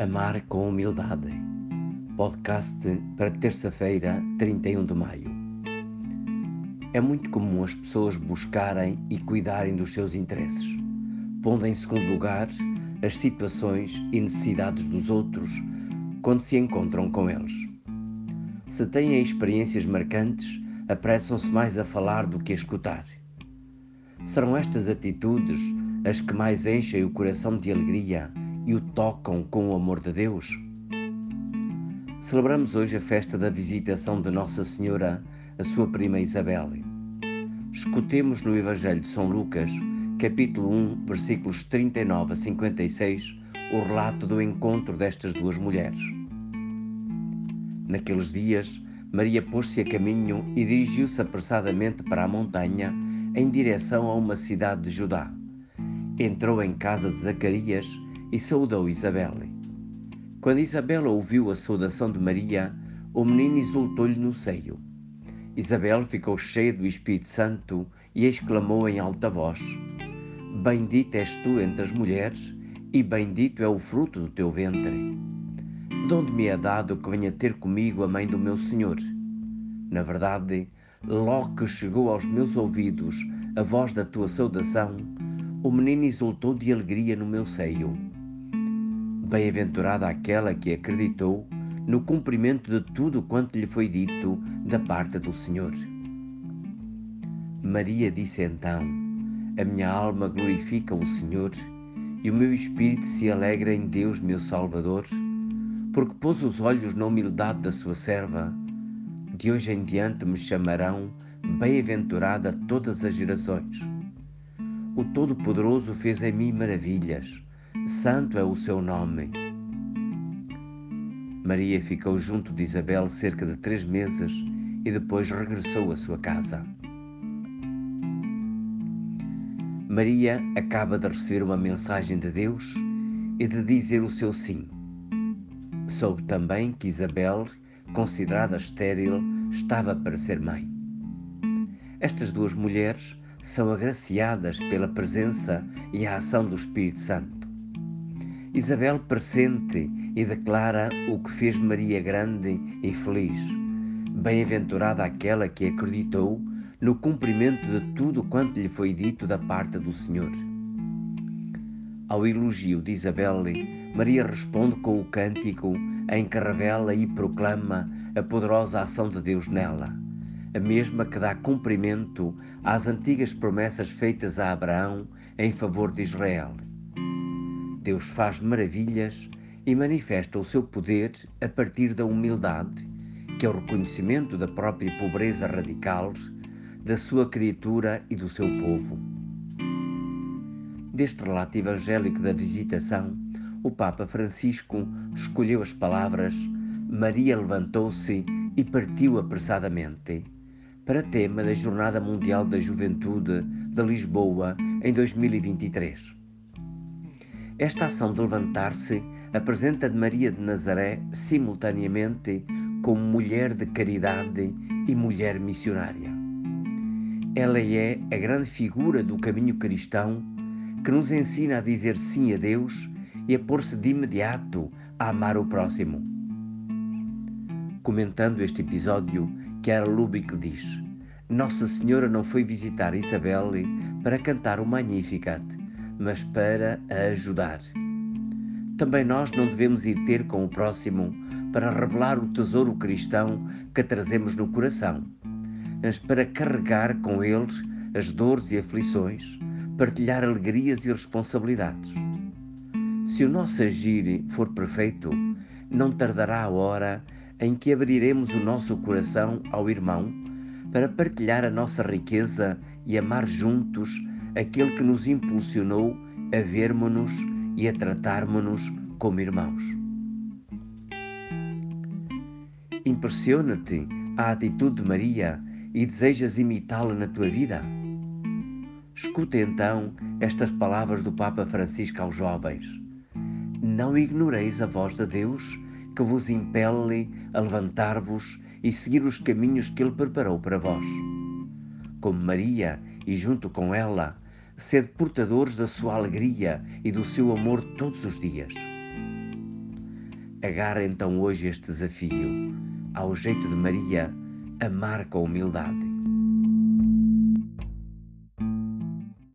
Amar com Humildade. Podcast para terça-feira, 31 de maio. É muito comum as pessoas buscarem e cuidarem dos seus interesses, pondo em segundo lugar as situações e necessidades dos outros quando se encontram com eles. Se têm experiências marcantes, apressam-se mais a falar do que a escutar. Serão estas atitudes as que mais enchem o coração de alegria e o tocam com o amor de Deus? Celebramos hoje a festa da visitação de Nossa Senhora, a sua prima Isabel. Escutemos no Evangelho de São Lucas, capítulo 1, versículos 39 a 56, o relato do encontro destas duas mulheres. Naqueles dias, Maria pôs-se a caminho e dirigiu-se apressadamente para a montanha, em direção a uma cidade de Judá. Entrou em casa de Zacarias e saudou Isabel. Quando Isabel ouviu a saudação de Maria, o menino exultou-lhe no seio. Isabel ficou cheia do Espírito Santo e exclamou em alta voz: Bendita és tu entre as mulheres, e bendito é o fruto do teu ventre. De onde me é dado que venha ter comigo a mãe do meu Senhor? Na verdade, logo que chegou aos meus ouvidos a voz da tua saudação, o menino exultou de alegria no meu seio. Bem-aventurada aquela que acreditou no cumprimento de tudo quanto lhe foi dito da parte do Senhor. Maria disse então: A minha alma glorifica o Senhor e o meu espírito se alegra em Deus, meu Salvador, porque pôs os olhos na humildade da sua serva. De hoje em diante me chamarão bem-aventurada todas as gerações. O Todo-Poderoso fez em mim maravilhas santo é o seu nome. Maria ficou junto de Isabel cerca de três meses e depois regressou à sua casa. Maria acaba de receber uma mensagem de Deus e de dizer o seu sim. Soube também que Isabel, considerada estéril, estava para ser mãe. Estas duas mulheres são agraciadas pela presença e a ação do Espírito Santo. Isabel pressente e declara o que fez Maria grande e feliz. Bem-aventurada aquela que acreditou no cumprimento de tudo quanto lhe foi dito da parte do Senhor. Ao elogio de Isabel, Maria responde com o cântico em que revela e proclama a poderosa ação de Deus nela, a mesma que dá cumprimento às antigas promessas feitas a Abraão em favor de Israel. Deus faz maravilhas e manifesta o seu poder a partir da humildade, que é o reconhecimento da própria pobreza radical da sua criatura e do seu povo. Deste relato evangélico da visitação, o Papa Francisco escolheu as palavras Maria levantou-se e partiu apressadamente para tema da Jornada Mundial da Juventude de Lisboa em 2023. Esta ação de levantar-se apresenta de Maria de Nazaré simultaneamente como mulher de caridade e mulher missionária. Ela é a grande figura do caminho cristão que nos ensina a dizer sim a Deus e a pôr-se de imediato a amar o próximo. Comentando este episódio, Chiara Lubick diz: Nossa Senhora não foi visitar Isabel para cantar o Magnificat, mas para a ajudar. Também nós não devemos ir ter com o próximo para revelar o tesouro cristão que trazemos no coração, mas para carregar com eles as dores e aflições, partilhar alegrias e responsabilidades. Se o nosso agir for perfeito, não tardará a hora em que abriremos o nosso coração ao irmão para partilhar a nossa riqueza e amar juntos aquele que nos impulsionou a vermos-nos e a tratarmos-nos como irmãos. Impressiona-te a atitude de Maria e desejas imitá-la na tua vida? Escuta então estas palavras do Papa Francisco aos jovens. Não ignoreis a voz de Deus que vos impele a levantar-vos e seguir os caminhos que Ele preparou para vós. Como Maria e junto com ela, sede portadores da sua alegria e do seu amor todos os dias. Agarra então hoje este desafio, ao jeito de Maria, amar com humildade